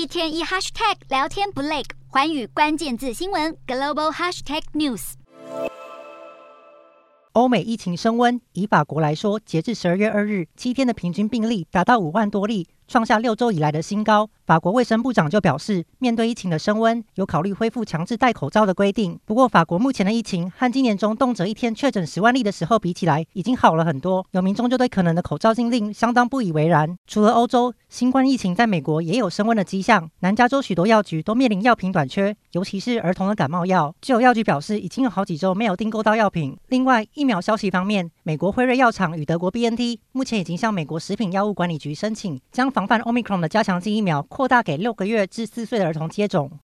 一天一 hashtag 聊天不累，寰宇关键字新闻 global hashtag news。欧美疫情升温，以法国来说，截至十二月二日，七天的平均病例达到五万多例。创下六周以来的新高。法国卫生部长就表示，面对疫情的升温，有考虑恢复强制戴口罩的规定。不过，法国目前的疫情和今年中动辄一天确诊十万例的时候比起来，已经好了很多。有民众就对可能的口罩禁令相当不以为然。除了欧洲，新冠疫情在美国也有升温的迹象。南加州许多药局都面临药品短缺，尤其是儿童的感冒药。就有药局表示，已经有好几周没有订购到药品。另外，疫苗消息方面，美国辉瑞药厂与德国 BNT 目前已经向美国食品药物管理局申请将防范 Omicron 的加强剂疫苗扩大给六个月至四岁的儿童接种。